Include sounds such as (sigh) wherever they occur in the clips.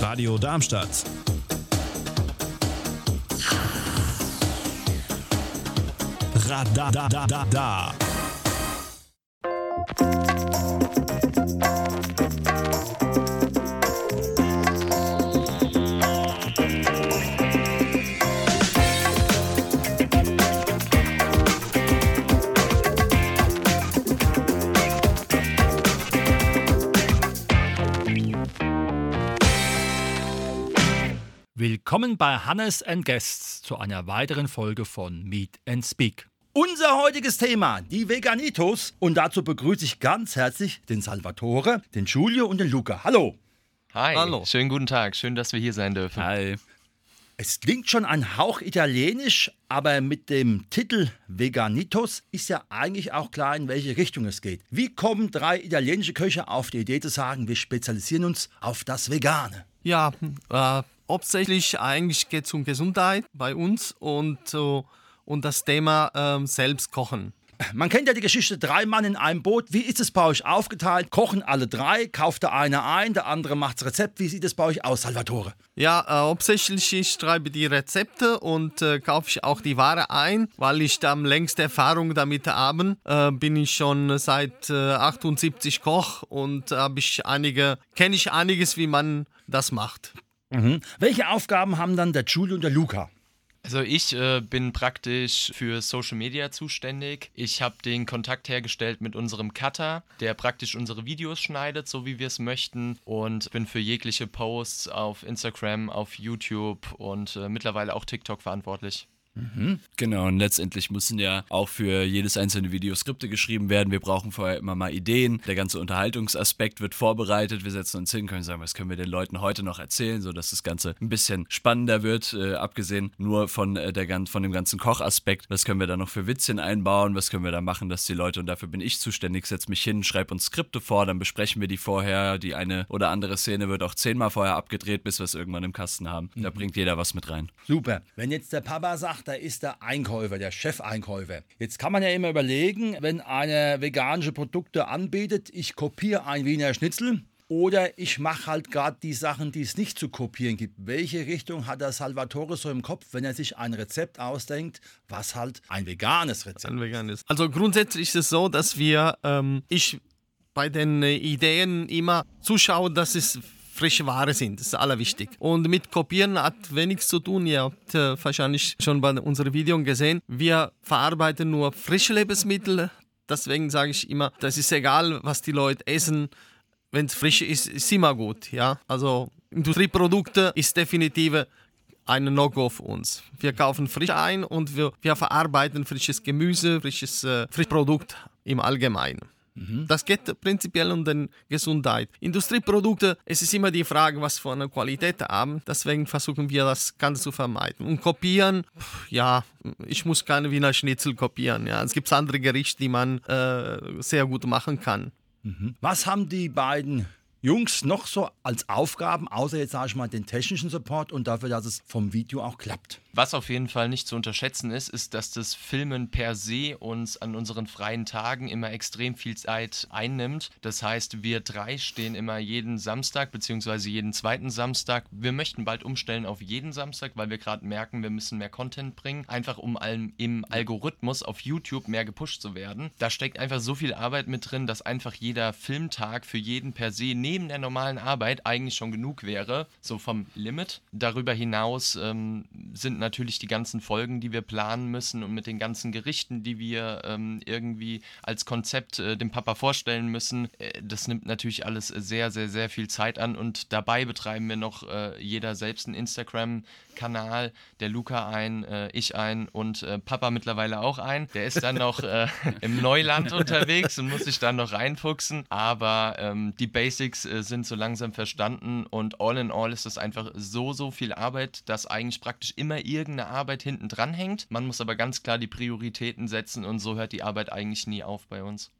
Radio Darmstadt. Radadadada. Willkommen bei Hannes and Guests zu einer weiteren Folge von Meet and Speak. Unser heutiges Thema, die Veganitos. Und dazu begrüße ich ganz herzlich den Salvatore, den Giulio und den Luca. Hallo. Hi, Hallo. schönen guten Tag. Schön, dass wir hier sein dürfen. Hi. Es klingt schon ein Hauch italienisch, aber mit dem Titel Veganitos ist ja eigentlich auch klar, in welche Richtung es geht. Wie kommen drei italienische Köche auf die Idee zu sagen, wir spezialisieren uns auf das Vegane? Ja, äh, hauptsächlich eigentlich geht es um Gesundheit bei uns und, äh, und das Thema ähm, selbst kochen. Man kennt ja die Geschichte drei Mann in einem Boot. Wie ist es bei euch aufgeteilt? Kochen alle drei? Kauft der eine ein, der andere macht das Rezept? Wie sieht es bei euch aus, Salvatore? Ja, äh, hauptsächlich ich schreibe die Rezepte und äh, kaufe ich auch die Ware ein, weil ich da am längsten Erfahrung damit habe. Äh, bin ich schon seit äh, 78 Koch und habe ich einige, kenne ich einiges, wie man das macht. Mhm. Welche Aufgaben haben dann der Giulio und der Luca? Also ich äh, bin praktisch für Social Media zuständig. Ich habe den Kontakt hergestellt mit unserem Cutter, der praktisch unsere Videos schneidet, so wie wir es möchten. Und bin für jegliche Posts auf Instagram, auf YouTube und äh, mittlerweile auch TikTok verantwortlich. Genau, und letztendlich müssen ja auch für jedes einzelne Video Skripte geschrieben werden. Wir brauchen vorher immer mal Ideen. Der ganze Unterhaltungsaspekt wird vorbereitet. Wir setzen uns hin, können sagen, was können wir den Leuten heute noch erzählen, sodass das Ganze ein bisschen spannender wird. Äh, abgesehen nur von, äh, der, von dem ganzen Kochaspekt. Was können wir da noch für Witzchen einbauen? Was können wir da machen, dass die Leute, und dafür bin ich zuständig, setze mich hin, schreibe uns Skripte vor, dann besprechen wir die vorher. Die eine oder andere Szene wird auch zehnmal vorher abgedreht, bis wir es irgendwann im Kasten haben. Da bringt jeder was mit rein. Super. Wenn jetzt der Papa sagt, da ist der Einkäufer, der Chefeinkäufer. Jetzt kann man ja immer überlegen, wenn einer veganische Produkte anbietet, ich kopiere ein Wiener Schnitzel. Oder ich mache halt gerade die Sachen, die es nicht zu kopieren gibt. Welche Richtung hat der Salvatore so im Kopf, wenn er sich ein Rezept ausdenkt, was halt ein veganes Rezept ein veganes. Also grundsätzlich ist es so, dass wir, ähm, ich bei den Ideen immer zuschaue, dass es frische Ware sind. Das ist allerwichtig. Und mit Kopieren hat wenig zu tun. Ihr habt äh, wahrscheinlich schon bei unseren Videos gesehen. Wir verarbeiten nur frische Lebensmittel. Deswegen sage ich immer, das ist egal, was die Leute essen. Wenn es frisch ist, ist immer gut. Ja? Also Industrieprodukte ist definitiv ein No-Go für uns. Wir kaufen frisch ein und wir, wir verarbeiten frisches Gemüse, frisches äh, Frischprodukt im Allgemeinen. Das geht prinzipiell um die Gesundheit. Industrieprodukte, es ist immer die Frage, was für eine Qualität haben. Deswegen versuchen wir das Ganze zu vermeiden. Und kopieren, pff, ja, ich muss keine Wiener Schnitzel kopieren. Ja. Es gibt andere Gerichte, die man äh, sehr gut machen kann. Was haben die beiden Jungs noch so als Aufgaben, außer jetzt sage ich mal den technischen Support und dafür, dass es vom Video auch klappt? Was auf jeden Fall nicht zu unterschätzen ist, ist, dass das Filmen per se uns an unseren freien Tagen immer extrem viel Zeit einnimmt. Das heißt, wir drei stehen immer jeden Samstag beziehungsweise jeden zweiten Samstag. Wir möchten bald umstellen auf jeden Samstag, weil wir gerade merken, wir müssen mehr Content bringen, einfach um allem im Algorithmus auf YouTube mehr gepusht zu werden. Da steckt einfach so viel Arbeit mit drin, dass einfach jeder Filmtag für jeden per se neben der normalen Arbeit eigentlich schon genug wäre, so vom Limit. Darüber hinaus ähm, sind natürlich die ganzen Folgen, die wir planen müssen und mit den ganzen Gerichten, die wir ähm, irgendwie als Konzept äh, dem Papa vorstellen müssen. Äh, das nimmt natürlich alles sehr, sehr, sehr viel Zeit an und dabei betreiben wir noch äh, jeder selbst einen Instagram-Kanal, der Luca ein, äh, ich ein und äh, Papa mittlerweile auch ein. Der ist dann noch äh, im Neuland (laughs) unterwegs und muss sich dann noch reinfuchsen, aber ähm, die Basics äh, sind so langsam verstanden und all in all ist das einfach so, so viel Arbeit, dass eigentlich praktisch immer irgendeine Arbeit hinten dran hängt. Man muss aber ganz klar die Prioritäten setzen und so hört die Arbeit eigentlich nie auf bei uns.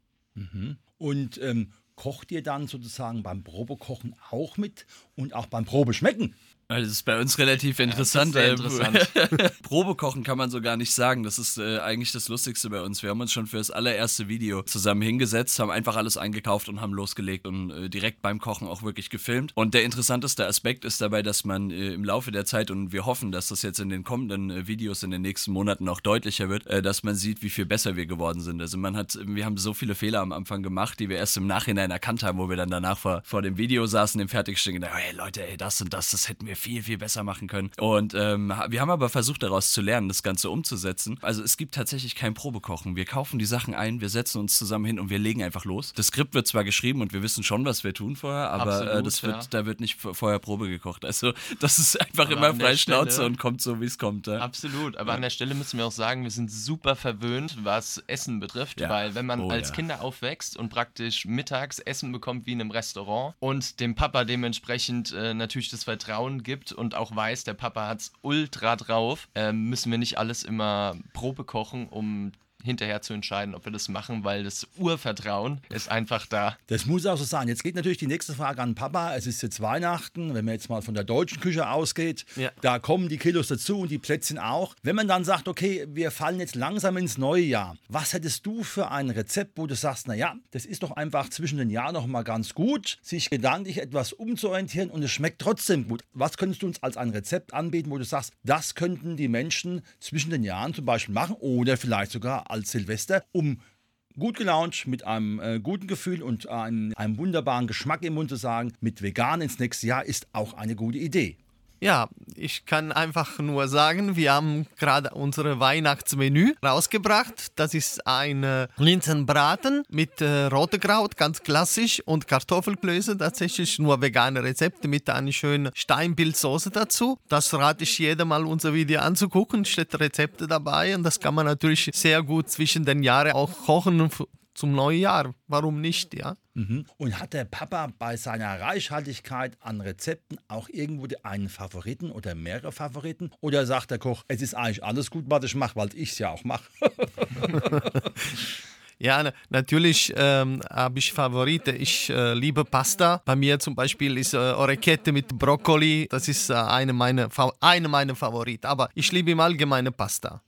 Und ähm, kocht ihr dann sozusagen beim Probekochen auch mit und auch beim Probeschmecken? Das ist bei uns relativ interessant. Ja, interessant. (laughs) Probekochen kann man so gar nicht sagen. Das ist äh, eigentlich das Lustigste bei uns. Wir haben uns schon für das allererste Video zusammen hingesetzt, haben einfach alles eingekauft und haben losgelegt und äh, direkt beim Kochen auch wirklich gefilmt. Und der interessanteste Aspekt ist dabei, dass man äh, im Laufe der Zeit, und wir hoffen, dass das jetzt in den kommenden äh, Videos in den nächsten Monaten auch deutlicher wird, äh, dass man sieht, wie viel besser wir geworden sind. Also man hat, wir haben so viele Fehler am Anfang gemacht, die wir erst im Nachhinein erkannt haben, wo wir dann danach vor, vor dem Video saßen, dem Fertigstellen, gedacht, hey Leute, ey, das und das, das hätten wir viel, viel besser machen können. Und ähm, wir haben aber versucht, daraus zu lernen, das Ganze umzusetzen. Also es gibt tatsächlich kein Probekochen. Wir kaufen die Sachen ein, wir setzen uns zusammen hin und wir legen einfach los. Das Skript wird zwar geschrieben und wir wissen schon, was wir tun vorher, aber Absolut, äh, das wird, ja. da wird nicht vorher Probe gekocht. Also das ist einfach Aber immer frei Schnauze Stelle- und kommt so, wie es kommt. Ja? Absolut, aber an der Stelle müssen wir auch sagen, wir sind super verwöhnt, was Essen betrifft, Ja. weil wenn man Oh, als ja. Kinder aufwächst und praktisch mittags Essen bekommt wie in einem Restaurant und dem Papa dementsprechend äh, natürlich das Vertrauen gibt und auch weiß, der Papa hat's ultra drauf, äh, müssen wir nicht alles immer Probe kochen, um hinterher zu entscheiden, ob wir das machen, weil das Urvertrauen ist einfach da. Das muss auch so sein. Jetzt geht natürlich die nächste Frage an Papa. Es ist jetzt Weihnachten, wenn man jetzt mal von der deutschen Küche ausgeht. Ja. Da kommen die Kilos dazu und die Plätzchen auch. Wenn man dann sagt, okay, wir fallen jetzt langsam ins neue Jahr. Was hättest du für ein Rezept, wo du sagst, naja, das ist doch einfach zwischen den Jahren noch mal ganz gut, sich gedanklich etwas umzuorientieren und es schmeckt trotzdem gut. Was könntest du uns als ein Rezept anbieten, wo du sagst, das könnten die Menschen zwischen den Jahren zum Beispiel machen oder vielleicht sogar als Silvester, um gut gelaunt, mit einem äh, guten Gefühl und einem, einem wunderbaren Geschmack im Mund zu sagen, mit vegan ins nächste Jahr ist auch eine gute Idee. Ja, ich kann einfach nur sagen, wir haben gerade unsere Weihnachtsmenü rausgebracht. Das ist ein äh, Linsenbraten mit äh, rote Kraut, ganz klassisch, und Kartoffelklöße, tatsächlich nur vegane Rezepte mit einer schönen Steinpilzsoße dazu. Das rate ich jedem mal, unser Video anzugucken, steht Rezepte dabei und das kann man natürlich sehr gut zwischen den Jahren auch kochen zum neuen Jahr. Warum nicht, ja? Und hat der Papa bei seiner Reichhaltigkeit an Rezepten auch irgendwo einen Favoriten oder mehrere Favoriten? Oder sagt der Koch, es ist eigentlich alles gut, was ich mache, weil ich es ja auch mache? (laughs) Ja, na- natürlich ähm, habe ich Favorite. Ich äh, liebe Pasta. Bei mir zum Beispiel ist äh, Orecchiette mit Brokkoli. Das ist äh, eine meiner eine meiner Favoriten. Aber ich liebe im Allgemeinen Pasta.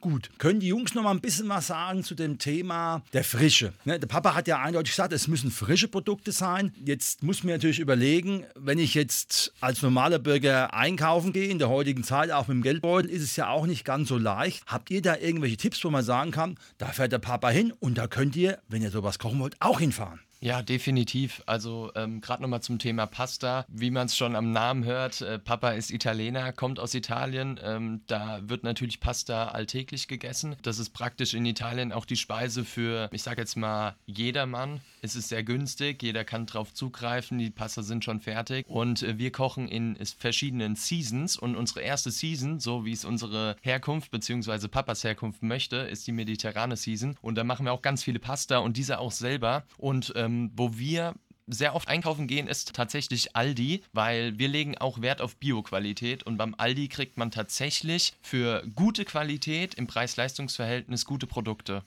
Gut. Können die Jungs noch mal ein bisschen was sagen zu dem Thema der Frische? Ne, der Papa hat ja eindeutig gesagt, es müssen frische Produkte sein. Jetzt muss man natürlich überlegen, wenn ich jetzt als normaler Bürger einkaufen gehe, in der heutigen Zeit, auch mit dem Geldbeutel, ist es ja auch nicht ganz so leicht. Habt ihr da irgendwelche Tipps, wo man sagen kann, da fährt der Papa hin und da könnt ihr, wenn ihr sowas kochen wollt, auch hinfahren? Ja, definitiv. Also ähm, gerade nochmal zum Thema Pasta. Wie man es schon am Namen hört, äh, Papa ist Italiener, kommt aus Italien. Ähm, da wird natürlich Pasta alltäglich gegessen. Das ist praktisch in Italien auch die Speise für, ich sage jetzt mal, jedermann. Es ist sehr günstig, jeder kann drauf zugreifen, die Pasta sind schon fertig. Und äh, wir kochen in verschiedenen Seasons. Und unsere erste Season, so wie es unsere Herkunft bzw. Papas Herkunft möchte, ist die mediterrane Season. Und da machen wir auch ganz viele Pasta und diese auch selber. Und ähm, wo wir sehr oft einkaufen gehen, ist tatsächlich Aldi, weil wir legen auch Wert auf Bioqualität und beim Aldi kriegt man tatsächlich für gute Qualität im Preis-Leistungs-Verhältnis gute Produkte.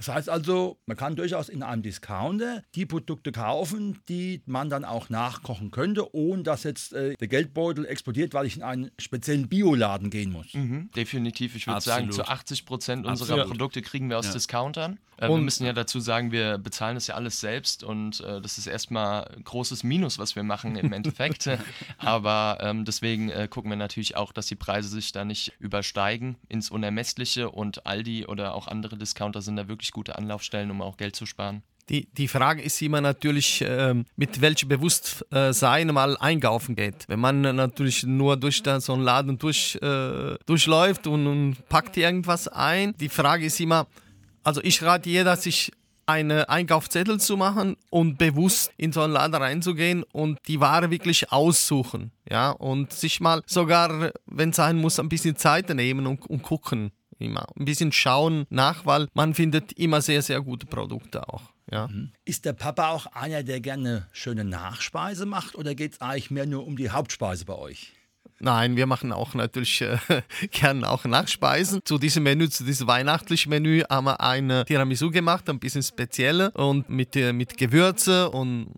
Das heißt also, man kann durchaus in einem Discounter die Produkte kaufen, die man dann auch nachkochen könnte, ohne dass jetzt äh, der Geldbeutel explodiert, weil ich in einen speziellen Bioladen gehen muss. Mhm, definitiv. Ich würde sagen, zu 80 Prozent unserer Absolut. Produkte kriegen wir aus Ja. Discountern. Äh, wir Und- müssen ja dazu sagen, wir bezahlen das ja alles selbst und äh, das ist erstmal ein großes Minus, was wir machen im Endeffekt. (laughs) Aber ähm, deswegen äh, gucken wir natürlich auch, dass die Preise sich da nicht übersteigen ins Unermessliche und Aldi oder auch andere Discounter sind da wirklich gute Anlaufstellen, um auch Geld zu sparen. Die, die Frage ist immer natürlich, ähm, mit welchem Bewusstsein mal einkaufen geht. Wenn man natürlich nur durch so einen Laden durch, äh, durchläuft und, und packt irgendwas ein, die Frage ist immer, also ich rate jeder, sich einen Einkaufszettel zu machen und bewusst in so einen Laden reinzugehen und die Ware wirklich aussuchen. Ja, und sich mal sogar, wenn es sein muss, ein bisschen Zeit nehmen und, und gucken. Immer ein bisschen schauen nach, weil man findet immer sehr, sehr gute Produkte auch. Ja. Ist der Papa auch einer, der gerne schöne Nachspeise macht oder geht es eigentlich mehr nur um die Hauptspeise bei euch? Nein, wir machen auch natürlich äh, (laughs) gern auch Nachspeisen. Zu diesem Menü, zu diesem weihnachtlichen Menü haben wir eine Tiramisu gemacht, ein bisschen spezielle und mit, äh, mit Gewürze und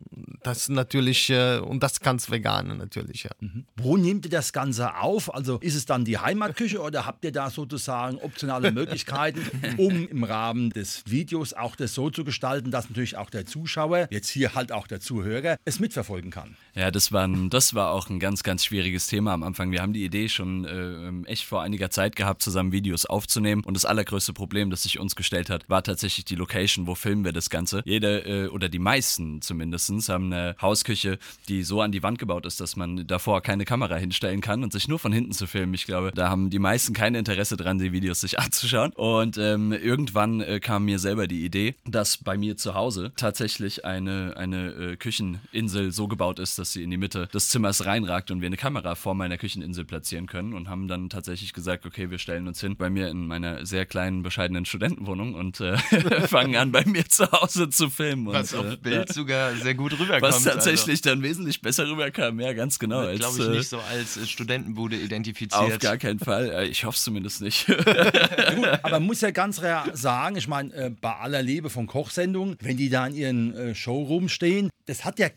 das natürlich, äh, und das ganz vegan natürlich, ja. Mhm. Wo nehmt ihr das Ganze auf? Also ist es dann die Heimatküche oder habt ihr da sozusagen optionale (laughs) Möglichkeiten, um im Rahmen des Videos auch das so zu gestalten, dass natürlich auch der Zuschauer, jetzt hier halt auch der Zuhörer, es mitverfolgen kann? Ja, das war, ein, das war auch ein ganz, ganz schwieriges Thema am Anfang. Wir haben die Idee schon äh, echt vor einiger Zeit gehabt, zusammen Videos aufzunehmen. Und das allergrößte Problem, das sich uns gestellt hat, war tatsächlich die Location. Wo filmen wir das Ganze? Jede äh, oder die meisten zumindest haben eine Hausküche, die so an die Wand gebaut ist, dass man davor keine Kamera hinstellen kann und sich nur von hinten zu filmen. Ich glaube, da haben die meisten kein Interesse dran, die Videos sich (laughs) anzuschauen. Und ähm, irgendwann äh, kam mir selber die Idee, dass bei mir zu Hause tatsächlich eine, eine äh, Kücheninsel so gebaut ist, dass sie in die Mitte des Zimmers reinragt und wir eine Kamera vor meiner Kücheninsel platzieren können und haben dann tatsächlich gesagt, okay, wir stellen uns hin bei mir in meiner sehr kleinen, bescheidenen Studentenwohnung und äh, (laughs) fangen an, bei mir zu Hause zu filmen. Was und, auf äh, Bild sogar sehr gut rüberkommt. Was tatsächlich dann wesentlich besser rüberkam, ja, ganz genau. Also, als, glaube ich, äh, nicht so als äh, Studentenbude identifiziert. Auf gar keinen Fall. Äh, Ich hoffe es zumindest nicht. (laughs) Gut, aber man muss ja ganz real sagen, ich meine, äh, bei aller Liebe von Kochsendungen, wenn die da in ihren äh, Showroom stehen, das hat ja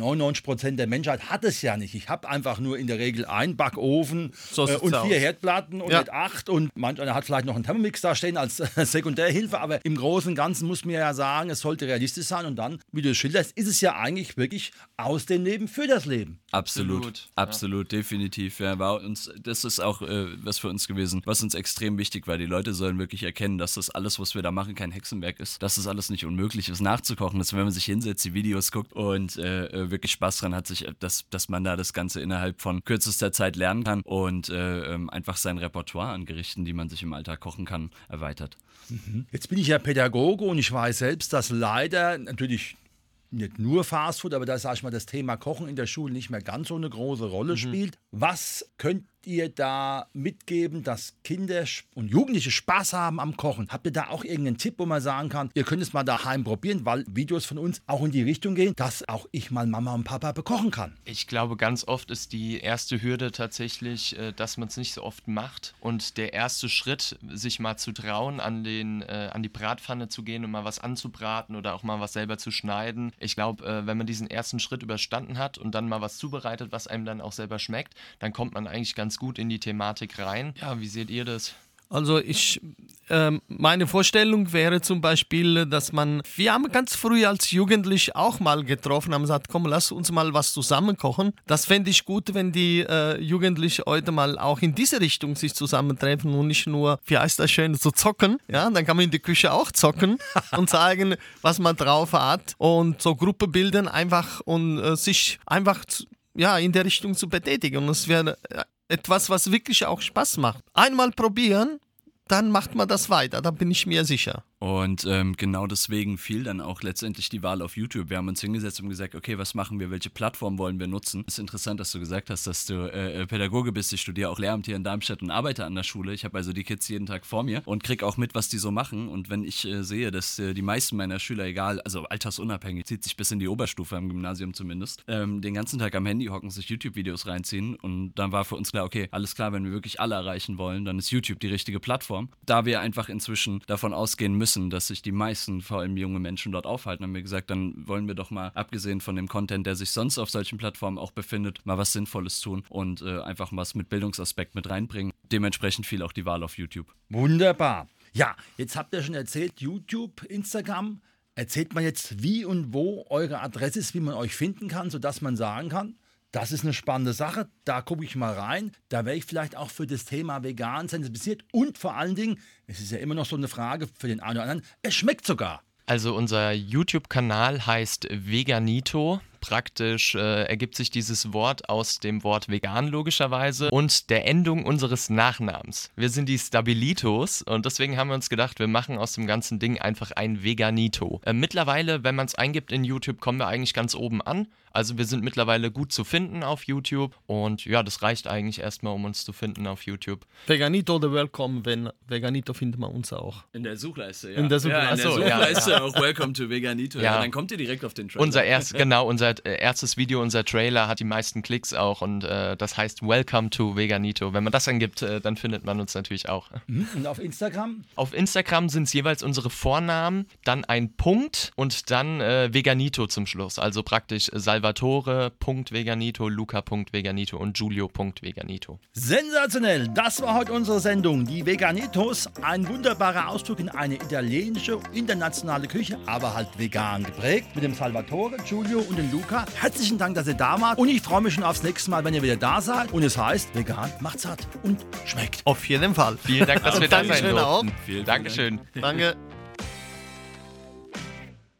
99% der Menschheit hat es ja nicht. Ich habe einfach nur in der Regel einen Backofen So äh, und aus. vier Herdplatten und Ja. nicht acht und manch einer hat vielleicht noch einen Thermomix da stehen als äh, (laughs) Sekundärhilfe, aber im Großen und Ganzen muss man ja sagen, es sollte realistisch sein und dann, wie du es schilderst, ist es ja eigentlich wirklich aus dem Leben für das Leben. Absolut, Absolut, absolut, ja. definitiv. Ja, war uns, das ist auch äh, was für uns gewesen, was uns extrem wichtig war. Die Leute sollen wirklich erkennen, dass das alles, was wir da machen, kein Hexenwerk ist, dass das alles nicht unmöglich ist, nachzukochen. Dass wenn man sich hinsetzt, die Videos guckt und äh, äh, wirklich Spaß dran hat, sich, äh, dass, dass man da das Ganze innerhalb von kürzester Zeit lernen kann und äh, ähm, einfach sein Repertoire an Gerichten, die man sich im Alltag kochen kann, erweitert. Jetzt bin ich ja Pädagoge und ich weiß selbst, dass leider natürlich nicht nur Fastfood, aber da sage ich mal, das Thema Kochen in der Schule nicht mehr ganz so eine große Rolle spielt. Was könnt ihr da mitgeben, dass Kinder und Jugendliche Spaß haben am Kochen? Habt ihr da auch irgendeinen Tipp, wo man sagen kann, ihr könnt es mal daheim probieren, weil Videos von uns auch in die Richtung gehen, dass auch ich mal Mama und Papa bekochen kann? Ich glaube, ganz oft ist die erste Hürde tatsächlich, äh, dass man es nicht so oft macht. Und der erste Schritt, sich mal zu trauen, an, den, äh, an die Bratpfanne zu gehen und mal was anzubraten oder auch mal was selber zu schneiden. Ich glaube, äh, wenn man diesen ersten Schritt überstanden hat und dann mal was zubereitet, was einem dann auch selber schmeckt, dann kommt man eigentlich ganz gut in die Thematik rein. Ja, wie seht ihr das? Also ich, ähm, meine Vorstellung wäre zum Beispiel, dass man, wir haben ganz früh als Jugendlich auch mal getroffen, haben gesagt, komm, lass uns mal was zusammen kochen. Das fände ich gut, wenn die äh, Jugendlichen heute mal auch in diese Richtung sich zusammentreffen und nicht nur, wie heißt das schön, so zocken. Ja, dann kann man in der Küche auch zocken (laughs) und zeigen, was man drauf hat und so Gruppe bilden einfach und äh, sich einfach ja, in der Richtung zu betätigen. Und es wäre äh, etwas, was wirklich auch Spaß macht. Einmal probieren, dann macht man das weiter, da bin ich mir sicher. Und ähm, genau deswegen fiel dann auch letztendlich die Wahl auf YouTube. Wir haben uns hingesetzt und gesagt, okay, was machen wir, welche Plattform wollen wir nutzen? Es ist interessant, dass du gesagt hast, dass du äh, Pädagoge bist. Ich studiere auch Lehramt hier in Darmstadt und arbeite an der Schule. Ich habe also die Kids jeden Tag vor mir und krieg auch mit, was die so machen. Und wenn ich äh, sehe, dass äh, die meisten meiner Schüler, egal, also altersunabhängig, zieht sich bis in die Oberstufe am Gymnasium zumindest, ähm, den ganzen Tag am Handy hocken, sich YouTube-Videos reinziehen. Und dann war für uns klar, okay, alles klar, wenn wir wirklich alle erreichen wollen, dann ist YouTube die richtige Plattform. Da wir einfach inzwischen davon ausgehen müssen, dass sich die meisten, vor allem junge Menschen, dort aufhalten, haben wir gesagt, dann wollen wir doch mal, abgesehen von dem Content, der sich sonst auf solchen Plattformen auch befindet, mal was Sinnvolles tun und äh, einfach was mit Bildungsaspekt mit reinbringen. Dementsprechend fiel auch die Wahl auf YouTube. Wunderbar. Ja, jetzt habt ihr schon erzählt, YouTube, Instagram. Erzählt mal jetzt, wie und wo eure Adresse ist, wie man euch finden kann, sodass man sagen kann, das ist eine spannende Sache, da gucke ich mal rein. Da wäre ich vielleicht auch für das Thema vegan sensibilisiert. Und vor allen Dingen, es ist ja immer noch so eine Frage für den einen oder anderen, es schmeckt sogar. Also unser YouTube-Kanal heißt Veganito. Praktisch äh, ergibt sich dieses Wort aus dem Wort vegan logischerweise und der Endung unseres Nachnamens. Wir sind die Stabilitos und deswegen haben wir uns gedacht, wir machen aus dem ganzen Ding einfach ein Veganito. Äh, mittlerweile, wenn man es eingibt in YouTube, kommen wir eigentlich ganz oben an. Also wir sind mittlerweile gut zu finden auf YouTube und ja, das reicht eigentlich erstmal, um uns zu finden auf YouTube. Veganito oder Welcome, wenn Veganito findet man uns auch. In der Suchleiste, ja. In der Suchleiste. Ja, in der Ach so, ja, Suchleiste auch Welcome to Veganito. Ja. Ja. dann kommt ihr direkt auf den Trailer. Unser erst, genau, unser unser äh, erstes Video, unser Trailer hat die meisten Klicks auch und äh, das heißt Welcome to Veganito. Wenn man das angibt, äh, dann findet man uns natürlich auch. Mhm. Und auf Instagram? Auf Instagram sind es jeweils unsere Vornamen, dann ein Punkt und dann äh, Veganito zum Schluss. Also praktisch Salvatore.veganito, Luca.veganito und Giulio.veganito. Sensationell! Das war heute unsere Sendung. Die Veganitos, ein wunderbarer Ausdruck in eine italienische, internationale Küche, aber halt vegan geprägt. Mit dem Salvatore, Giulio und dem Luca. Herzlichen Dank, dass ihr da wart. Und ich freue mich schon aufs nächste Mal, wenn ihr wieder da seid. Und es heißt, vegan macht satt und schmeckt. Auf jeden Fall. Vielen Dank, dass wir da sein durften. Vielen, vielen Dankeschön. Danke.